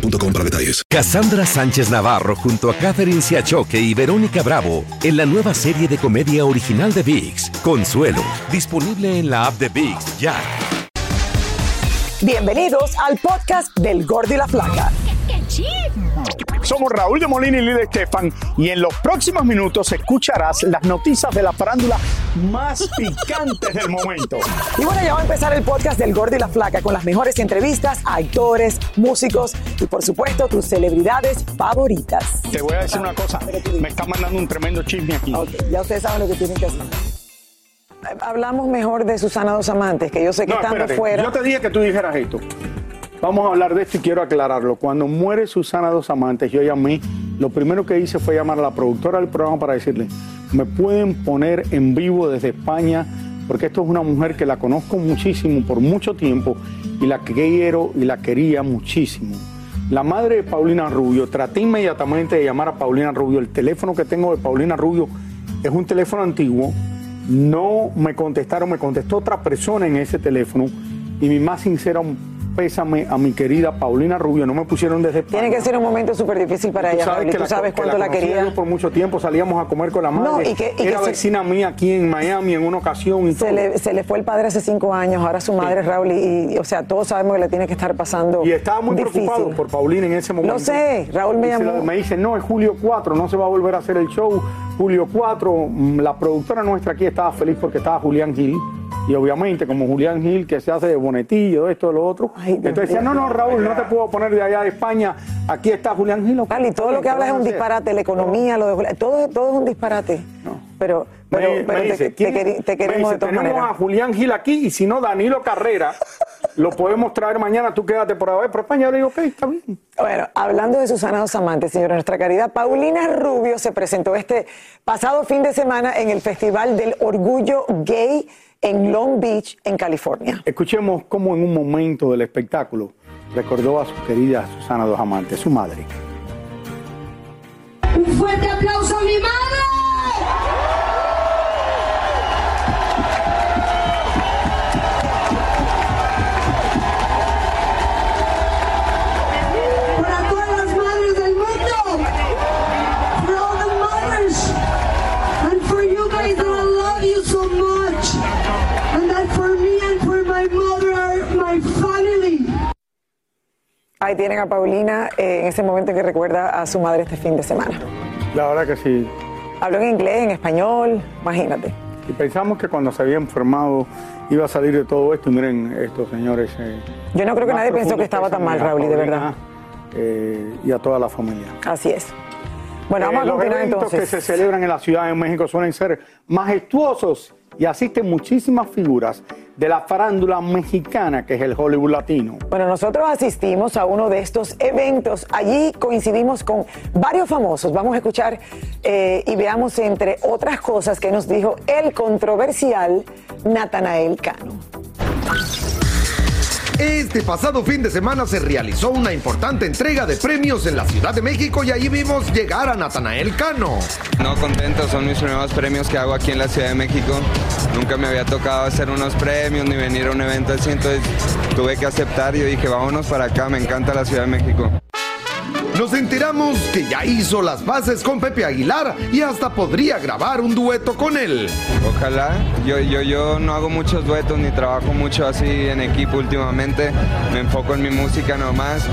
boostmobile.com para detalles. Cassandra Sánchez Navarro junto a Catherine Siachoque y Verónica Bravo en la nueva serie de comedia original de VIX, Consuelo, disponible en la app de VIX ya. Bienvenidos al podcast del Gordo y la Flaca. Somos Raúl de Molina y Lidia Estefan y en los próximos minutos escucharás las noticias de la farándula más picantes del momento. Y bueno, ya va a empezar el podcast del Gordo y la Flaca con las mejores entrevistas a actores, músicos y por supuesto tus celebridades favoritas. Te voy a decir una cosa, me está mandando un tremendo chisme aquí. Ya ustedes saben lo que tienen que hacer. Hablamos mejor de Susana Dos Amantes, que yo sé que No, estando espérate, fuera. yo te dije que tú dijeras esto. Vamos a hablar de esto y quiero aclararlo. Cuando muere Susana Dos Amantes, yo llamé, lo primero que hice fue llamar a la productora del programa para decirle, me pueden poner en vivo desde España, porque esto es una mujer que la conozco muchísimo por mucho tiempo y la quiero y la quería muchísimo. La madre de Paulina Rubio, traté inmediatamente de llamar a Paulina Rubio. El teléfono que tengo de Paulina Rubio es un teléfono antiguo. No me contestaron, me contestó otra persona en ese teléfono y mi más sincero pésame a mi querida Paulina Rubio. No me pusieron desde Tiene que ser un momento súper difícil para Tú ella, sabes que tú la- sabes que cuánto la, quería. yo por mucho tiempo salíamos a comer con la madre. No, y que- y que Era se- vecina mía aquí en Miami en una ocasión y todo. Se le, se le fue el padre hace cinco años, ahora su madre, Raúl, y, y, o sea, todos sabemos que le tiene que estar pasando. Y estaba muy difícil. preocupado por Paulina en ese momento. Lo sé, Raúl me llamó. me dice, no, es julio 4, no se va a volver a hacer el show. Julio 4, mm, la productora nuestra aquí estaba feliz porque estaba Julián Gil. Y obviamente, como Julián Gil, que se hace de bonetillo, esto, lo otro. Ay, Entonces decía, no, no, Raúl, no te puedo poner de allá de España. Aquí está Julián Gil. Raúl, y todo lo que hablas es un disparate, la economía, lo de Julián, todo, todo es un disparate. No. Pero, pero, Me- pero me te, dice, te ¿quién- queri- te me queremos dice, de todas tenemos maneras. a Julián Gil aquí y si no, Danilo Carrera, lo podemos traer mañana, tú quédate por ahí por España. Yo le digo, ok, está bien. Bueno, hablando de Susana Dos Amantes, señora, nuestra querida Paulina Rubio se presentó este pasado fin de semana en el Festival del Orgullo Gay en Long Beach, en California. Escuchemos cómo en un momento del espectáculo recordó a su querida Susana Dos Amantes, su madre. Un fuerte aplauso a mi madre. Tienen a Paulina eh, en ese momento en que recuerda a su madre este fin de semana. La verdad que sí. Habló en inglés, en español, imagínate. Y pensamos que cuando se había enfermado iba a salir de todo esto. Y miren, estos señores. eh, Yo no creo que nadie pensó que estaba tan mal, Raúl, y de verdad. eh, y a toda la familia. Así es. Bueno, Eh, vamos a los continuar eventos entonces. que se celebran en la Ciudad de México suelen ser majestuosos y asisten muchísimas figuras de la farándula mexicana que es el Hollywood latino. Bueno, nosotros asistimos a uno de estos eventos. Allí coincidimos con varios famosos. Vamos a escuchar eh, y veamos, entre otras cosas, que nos dijo el controversial Natanael Cano. Este pasado fin de semana se realizó una importante entrega de premios en la Ciudad de México y allí vimos llegar a Natanael Cano. No contento, son mis primeros premios que hago aquí en la Ciudad de México. Nunca me había tocado hacer unos premios ni venir a un evento así, entonces tuve que aceptar y dije, vámonos para acá, me encanta la Ciudad de México. Nos enteramos que ya hizo las bases con Pepe Aguilar y hasta podría grabar un dueto con él. Ojalá. Yo, yo, yo no hago muchos duetos ni trabajo mucho así en equipo últimamente. Me enfoco en mi música nomás.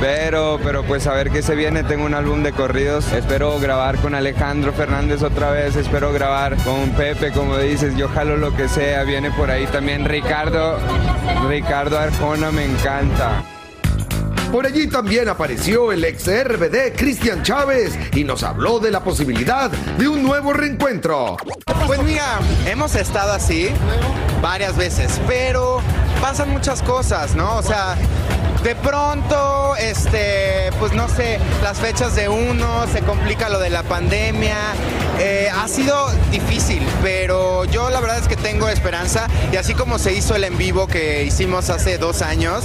Pero, pero pues a ver qué se viene. Tengo un álbum de corridos. Espero grabar con Alejandro Fernández otra vez. Espero grabar con Pepe, como dices. Yo jalo lo que sea. Viene por ahí también Ricardo. Ricardo Arjona me encanta. Por allí también apareció el ex RBD Cristian Chávez y nos habló de la posibilidad de un nuevo reencuentro. Pues mira, hemos estado así varias veces, pero pasan muchas cosas, ¿no? O sea, de pronto, este, pues no sé, las fechas de uno, se complica lo de la pandemia. Eh, ha sido difícil, pero yo la verdad es que tengo esperanza y así como se hizo el en vivo que hicimos hace dos años,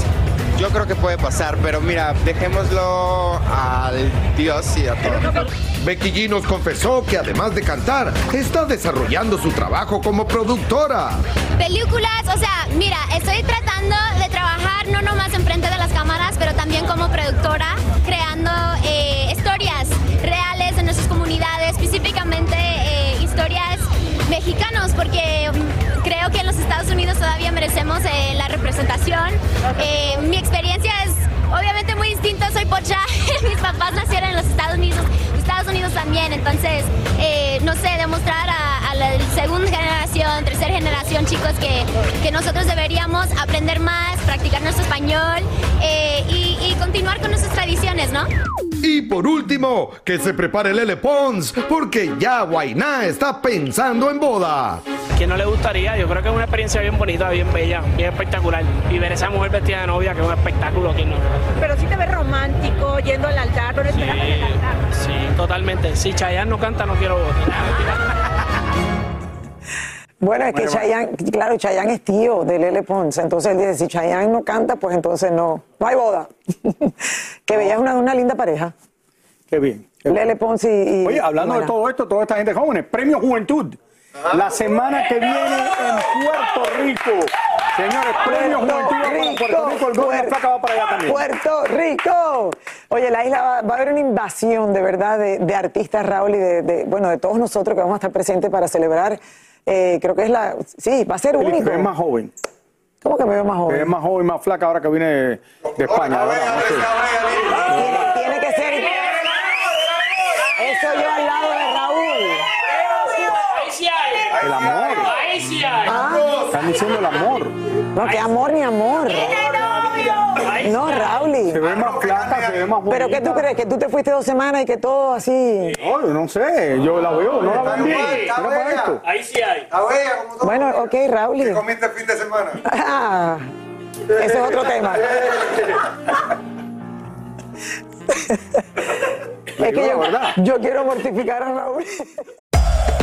yo creo que puede pasar, pero mira, dejémoslo al Dios y a todo. Becky G nos confesó que además de cantar, está desarrollando su trabajo como productora. Películas, o sea, mira, estoy tratando de trabajar no nomás enfrente de las cámaras, pero también como productora, creando eh, historias reales en nuestras comunidades, específicamente eh, historias mexicanos, porque creo que en los Estados Unidos todavía merecemos eh, la representación. Eh, mi experiencia es obviamente muy distinta, soy pocha, mis papás nacieron en los Estados Unidos, Estados Unidos también, entonces, eh, no sé, demostrar a, a la segunda generación, tercera generación, chicos, que, que nosotros deberíamos aprender más, practicar nuestro español eh, y, y continuar con nuestras tradiciones, ¿no? Y por último, que se prepare Lele Pons, porque ya Guainá está pensando en boda. ¿Quién no le gustaría? Yo creo que es una experiencia bien bonita, bien bella, bien espectacular. Y ver esa mujer vestida de novia, que es un espectáculo, ¿quién no? Pero sí te ves romántico, yendo al altar, no esperas en el altar. Sí, totalmente. Si Chayanne no canta, no quiero votar. Bueno, es que Bueno, Chayanne, claro, Chayanne es tío de Lele Pons, entonces él dice, si Chayanne no canta, pues entonces no, no hay boda. que es una, una linda pareja. Qué bien. qué. Lele Pons y... y- Oye, hablando y de todo esto, toda esta gente jóvenes, Premio Juventud. La semana que viene en Puerto Rico. Señores, Premio Puerto Juventud para Puerto Rico, el la Placa va para allá también. Puerto Rico. Oye, la isla va, va a haber una invasión de verdad de, de artistas, Raúl, y de, de, bueno, de todos nosotros que vamos a estar presentes para celebrar. eh, creo que es la, sí, va a ser Felipe, único. Te ves más joven. ¿Cómo que me veo más Te joven? ves más joven, más flaca ahora que viene de, de España. ¿verdad? No sé. Tiene, tiene que ser. Eso yo al lado de Raúl. El amor. Ahí sí hay. Ah, Están diciendo el amor. No, que amor ni amor. No, Raúl. Se ve más flaca, se ve más bonita. ¿Pero qué tú crees? ¿Que tú te fuiste dos semanas y que todo así? No, yo no sé, yo la veo, no la ven bien. Mira para esto. Ahí sí hay. Bueno, ok, Raúl. ¿Qué comiste el fin de semana? Ah, ese es otro tema. es que yo, yo quiero mortificar a Raúl.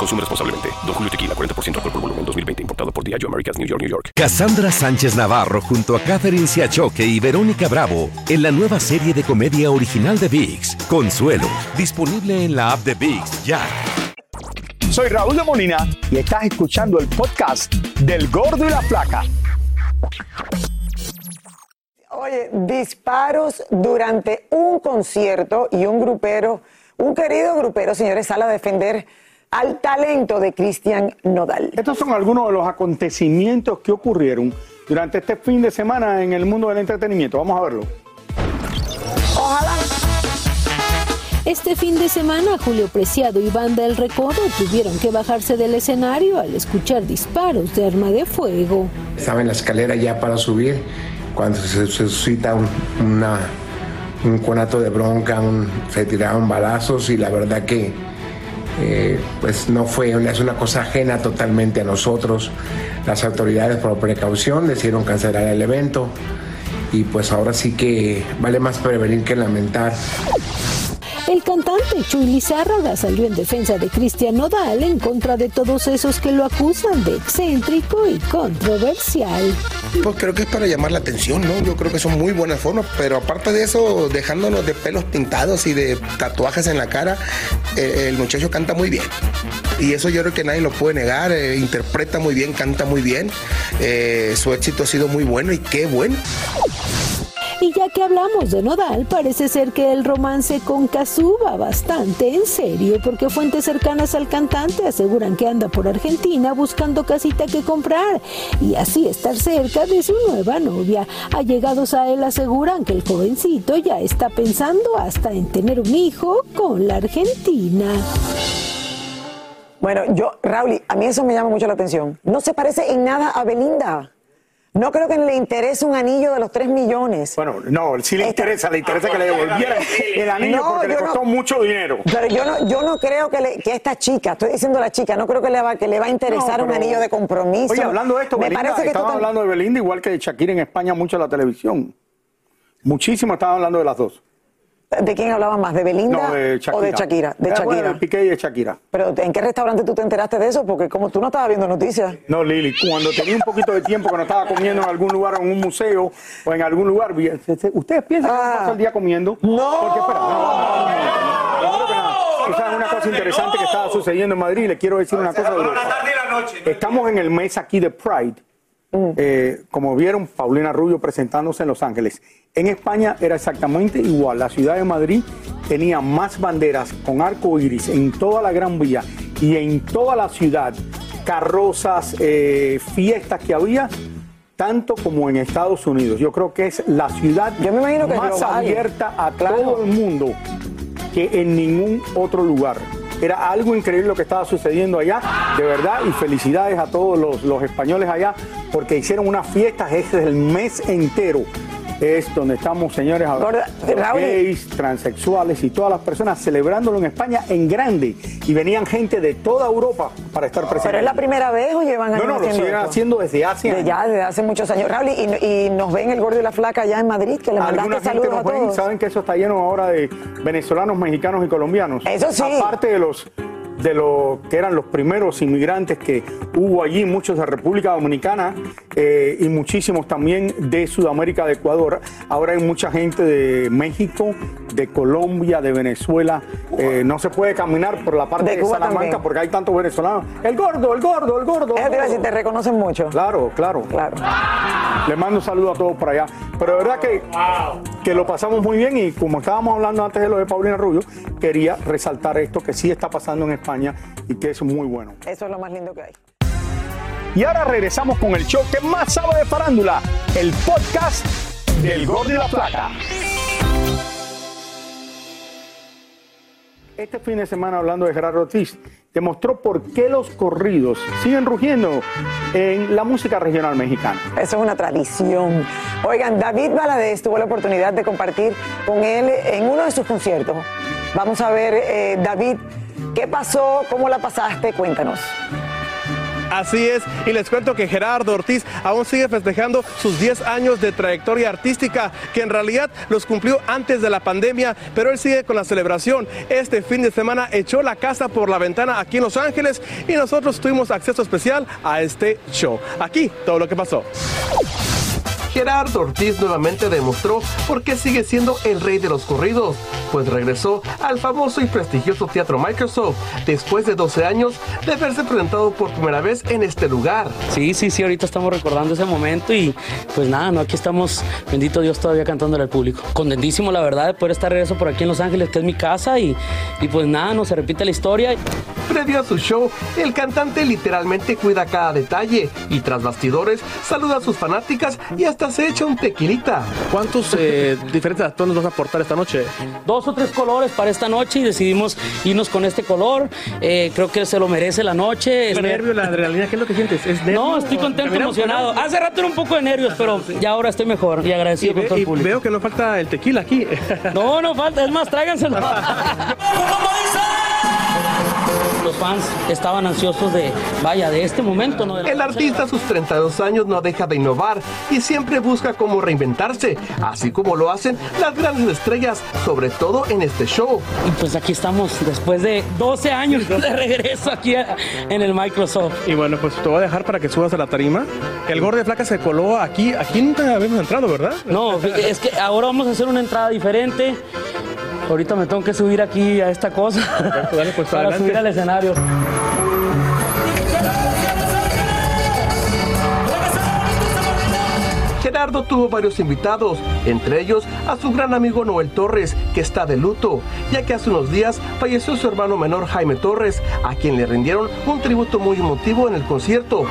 Consume responsablemente. Don Julio Tequila, 40% alcohol por volumen, 2020. Importado por Diageo Americas, New York, New York. Cassandra Sánchez Navarro junto a Catherine Siachoque y Verónica Bravo en la nueva serie de comedia original de VIX, Consuelo, disponible en la app de VIX ya. Soy Raúl de Molina y estás escuchando el podcast del Gordo y la Flaca. Oye, disparos durante un concierto y un grupero, un querido grupero, señores, sale a defender al talento de Cristian Nodal. Estos son algunos de los acontecimientos que ocurrieron durante este fin de semana en el mundo del entretenimiento. Vamos a verlo. Ojalá. Este fin de semana, Julio Preciado y Banda El Recodo tuvieron que bajarse del escenario al escuchar disparos de arma de fuego. Estaba en la escalera ya para subir cuando se, se suscita un, una- un conato de bronca, un- se tiraron balazos y la verdad que eh, pues no fue, es una cosa ajena totalmente a nosotros. Las autoridades por precaución decidieron cancelar el evento y pues ahora sí que vale más prevenir que lamentar. El cantante Chuy Lizárraga salió en defensa de Cristian Nodal en contra de todos esos que lo acusan de excéntrico y controversial. Pues creo que es para llamar la atención, ¿no? Yo creo que son muy buenas formas, pero aparte de eso, dejándonos de pelos pintados y de tatuajes en la cara, eh, el muchacho canta muy bien. Y eso yo creo que nadie lo puede negar, eh, interpreta muy bien, canta muy bien, eh, su éxito ha sido muy bueno y qué bueno. Y ya que hablamos de Nodal, parece ser que el romance con Cazú va bastante en serio, porque fuentes cercanas al cantante aseguran que anda por Argentina buscando casita que comprar y así estar cerca de su nueva novia. Allegados a él aseguran que el jovencito ya está pensando hasta en tener un hijo con la Argentina. Bueno, yo, Raúl, a mí eso me llama mucho la atención. No se parece en nada a Belinda. No creo que le interese un anillo de los 3 millones. Bueno, no, sí le interesa, le interesa que le devolvieran el anillo No, porque le costó no. mucho dinero. Pero yo no, yo no creo que, le- que esta chica, estoy diciendo la chica, no creo que le va, que le va a interesar No, un anillo de compromiso. Oye, hablando de esto, me Belinda, parece que estaban hablando de Belinda igual que de Shakira en España mucho en la televisión. Muchísimo estaban hablando de las dos. ¿De quién hablaba más? ¿De Belinda No, de Shakira. o de Shakira? De Eh, bueno, Shakira. de Piqué y de Shakira. Pero ¿en qué restaurante tú te enteraste de eso? Porque como tú no estabas viendo noticias. No, Lili, cuando tenía un poquito de tiempo que no estaba comiendo en algún lugar, en un museo o en algún lugar, ¿ustedes piensan que uno pasa el día comiendo? No. Porque, espera, no, no, no, que. Tú sabes una cosa interesante que estaba sucediendo en Madrid, le quiero decir una cosa de. Estamos en el mes aquí de Pride. Eh, como vieron, Paulina Rubio presentándose en Los Ángeles. En España era exactamente igual. La ciudad de Madrid tenía más banderas con arco iris en toda la Gran Vía y en toda la ciudad, carrozas, eh, fiestas que había, tanto como en Estados Unidos. Yo creo que es la ciudad que más abierta a todo el mundo que en ningún otro lugar. Era algo increíble lo que estaba sucediendo allá, de verdad, y felicidades a todos los, los españoles allá, porque hicieron unas fiestas, este es el mes entero. Es donde estamos, señores, a- Raúl. gays, transexuales y todas las personas celebrándolo en España en grande. Y venían gente de toda Europa para estar presentes. ¿Pero es la primera vez o llevan años No, no, lo haciendo siguen esto? haciendo desde hace De años. ya, desde hace muchos años. Raúl, y, y nos ven el gordo y la flaca allá en Madrid, que le mandaste Alguna gente saludos a nos ven, todos. saben que eso está lleno ahora de venezolanos, mexicanos y colombianos. Eso sí. Aparte de los de los que eran los primeros inmigrantes que hubo allí, muchos de República Dominicana eh, y muchísimos también de Sudamérica, de Ecuador. Ahora hay mucha gente de México, de Colombia, de Venezuela. Eh, no se puede caminar por la parte De Salamanca también. porque hay tantos venezolanos. El gordo, el gordo, el gordo. A decir, te reconocen mucho. Claro, claro. Claro. Le mando un saludo a todos por allá. Pero de verdad que, que lo pasamos muy bien y como estábamos hablando antes de lo de Paulina Rubio, quería resaltar esto que sí está pasando en España y que es muy bueno. Eso es lo más lindo que hay. Y ahora regresamos con el show que más sabe de farándula, el podcast del Gordo y la Flaca. Este fin de semana, hablando de Gerardo Ortiz, demostró por qué los corridos siguen rugiendo en la música regional mexicana. Eso es una tradición. Oigan, David Valadez tuvo la oportunidad de compartir con él en uno de sus conciertos. Vamos a ver, eh, David, ¿qué pasó? ¿Cómo la pasaste? Cuéntanos. Así es, y les cuento que Gerardo Ortiz aún sigue festejando sus 10 años de trayectoria artística, que en realidad los cumplió antes de la pandemia, pero él sigue con la celebración. Este fin de semana echó la casa por la ventana aquí en Los Ángeles y nosotros tuvimos acceso especial a este show. Aquí todo lo que pasó. Gerardo Ortiz nuevamente demostró por qué sigue siendo el rey de los corridos, pues regresó al famoso y prestigioso Teatro Microsoft después de 12 años de haberse presentado por primera vez en este lugar. Sí, sí, sí, ahorita estamos recordando ese momento y pues nada, no, aquí estamos, bendito Dios, todavía cantándole al público. Contentísimo, la verdad, de poder estar regreso por aquí en Los Ángeles, que es mi casa y, y pues nada, no se repite la historia. Previo a su show, el cantante literalmente cuida cada detalle y tras bastidores saluda a sus fanáticas y hasta se echa un tequilita. ¿Cuántos eh, diferentes tonos vas a aportar esta noche? Dos o tres colores para esta noche y decidimos irnos con este color. Eh, creo que se lo merece la noche. ¿El nervio, la adrenalina, qué es lo que sientes? ¿Es nervio no, estoy contento, emocionado. Hace rato era un poco de nervios, pero ya ahora estoy mejor y agradecido Y, con ve- todo el y público. veo que no falta el tequila aquí. No, no falta, es más, tráiganselo. fans estaban ansiosos de, vaya, de este momento. ¿no? El artista a sus 32 años no deja de innovar y siempre busca cómo reinventarse, así como lo hacen las grandes estrellas, sobre todo en este show. Y pues aquí estamos después de 12 años de regreso aquí a- en el Microsoft. Y bueno, pues te voy a dejar para que subas a la tarima. El gordo de flaca se coló aquí. Aquí nunca habíamos entrado, ¿verdad? No, es que ahora vamos a hacer una entrada diferente. Ahorita me tengo que subir aquí a esta cosa dale, pues, para adelante. subir al escenario. Gerardo tuvo varios invitados, entre ellos a su gran amigo Noel Torres, que está de luto, ya que hace unos días falleció su hermano menor Jaime Torres, a quien le rindieron un tributo muy emotivo en el concierto.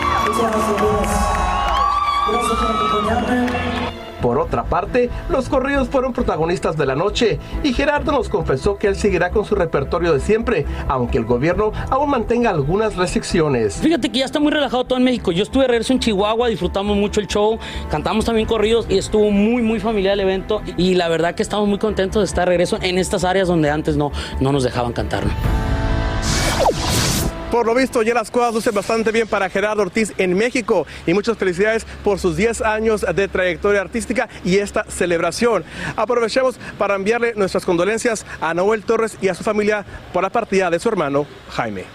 Por otra parte, los corridos fueron protagonistas de la noche y Gerardo nos confesó que él seguirá con su repertorio de siempre, aunque el gobierno aún mantenga algunas restricciones. Fíjate que ya está muy relajado todo en México. Yo estuve de regreso en Chihuahua, disfrutamos mucho el show, cantamos también corridos y estuvo muy, muy familiar el evento. Y la verdad que estamos muy contentos de estar de regreso en estas áreas donde antes no, no nos dejaban cantar. Por lo visto, ya las cosas lucen bastante bien para Gerardo Ortiz en México y muchas felicidades por sus 10 años de trayectoria artística y esta celebración. Aprovechemos para enviarle nuestras condolencias a Noel Torres y a su familia por la partida de su hermano Jaime.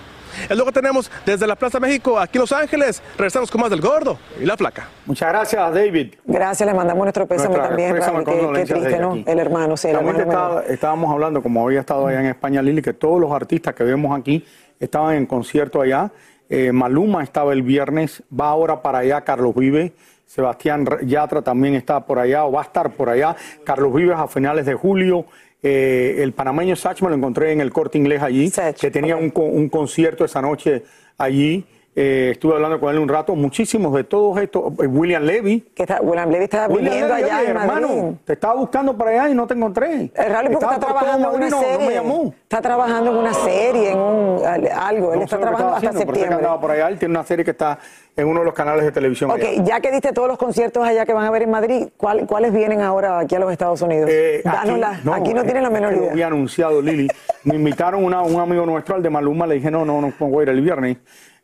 Es lo que tenemos desde la Plaza México, aquí en Los Ángeles. Regresamos con más del gordo y la flaca. Muchas gracias, David. Gracias, le mandamos nuestro pésame Nuestra también, pésame, Raúl, qué- triste, ¿no? aquí. El hermano, sí, el hermano estábamos hablando, como había estado allá en España, Lili, que todos los artistas que vemos aquí estaban en concierto allá. Eh, Maluma estaba el viernes, va ahora para allá Carlos Vive. Sebastián Yatra también está por allá o va a estar por allá. Carlos Vives a finales de julio. Eh, el panameño Sach me lo encontré en el corte inglés allí, que tenía un concierto esa noche allí. Eh, estuve hablando con él un rato. Muchísimos de todos estos. eh, William Levy. Que está, William Levy está William viviendo allá en hermano, Madrid. te estaba buscando para allá y no te encontré. Es raro porque Estaba está trabajando en una Madrid, no, serie. No me llamó. Está trabajando en una serie, en un, al- algo. Él No está sé lo que trabajando estaba hasta haciendo, septiembre. por allá. Él tiene una serie que está en uno de los canales de televisión. Ok, allá. ya que diste todos los conciertos allá que van a ver en Madrid, ¿cuál- ¿cuáles vienen ahora aquí a los Estados Unidos? Eh, Dánosla. Aquí, no eh, tienen la menor idea. Lo había anunciado Lili. Me invitaron una- un amigo nuestro, al de Maluma, le dije, no, no, no puedo ir el viernes.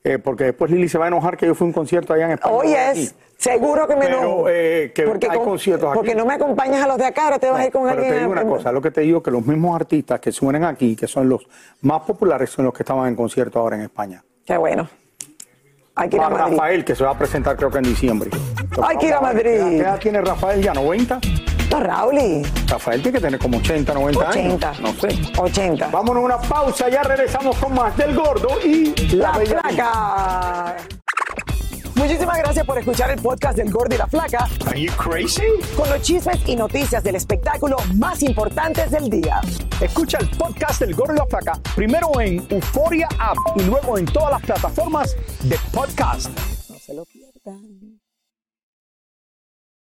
Eh, porque después Lili se va a enojar que yo fui a un concierto allá en España. Hoy no es, seguro que me Pero, enojo. eh, que porque hay con- conciertos aquí. Porque no me acompañas a los de acá, ahora te vas a ir con Pero alguien. te digo a- una cosa, lo que te digo que los mismos artistas que suenan aquí, que son los más populares, son los que estaban en concierto ahora en España. Qué bueno. Hay que ir a Madrid. Rafael, que se va a presentar creo que en diciembre. Hay que ir a Madrid. ¿Qué edad- ¿Qué edad tiene Rafael ya? ¿90? Raúl. Rafael tiene que tener como 80, 90 80. años. No sé. 80. Vámonos a una pausa, ya regresamos con más del gordo y la, La Flaca. Muchísimas gracias por escuchar el podcast del Gordo y la Flaca. Are you crazy? Con los chismes y noticias del espectáculo más importantes del día. Escucha el podcast del Gordo y la Flaca primero en Euforia App y luego en todas las plataformas de podcast. No se lo pierdan.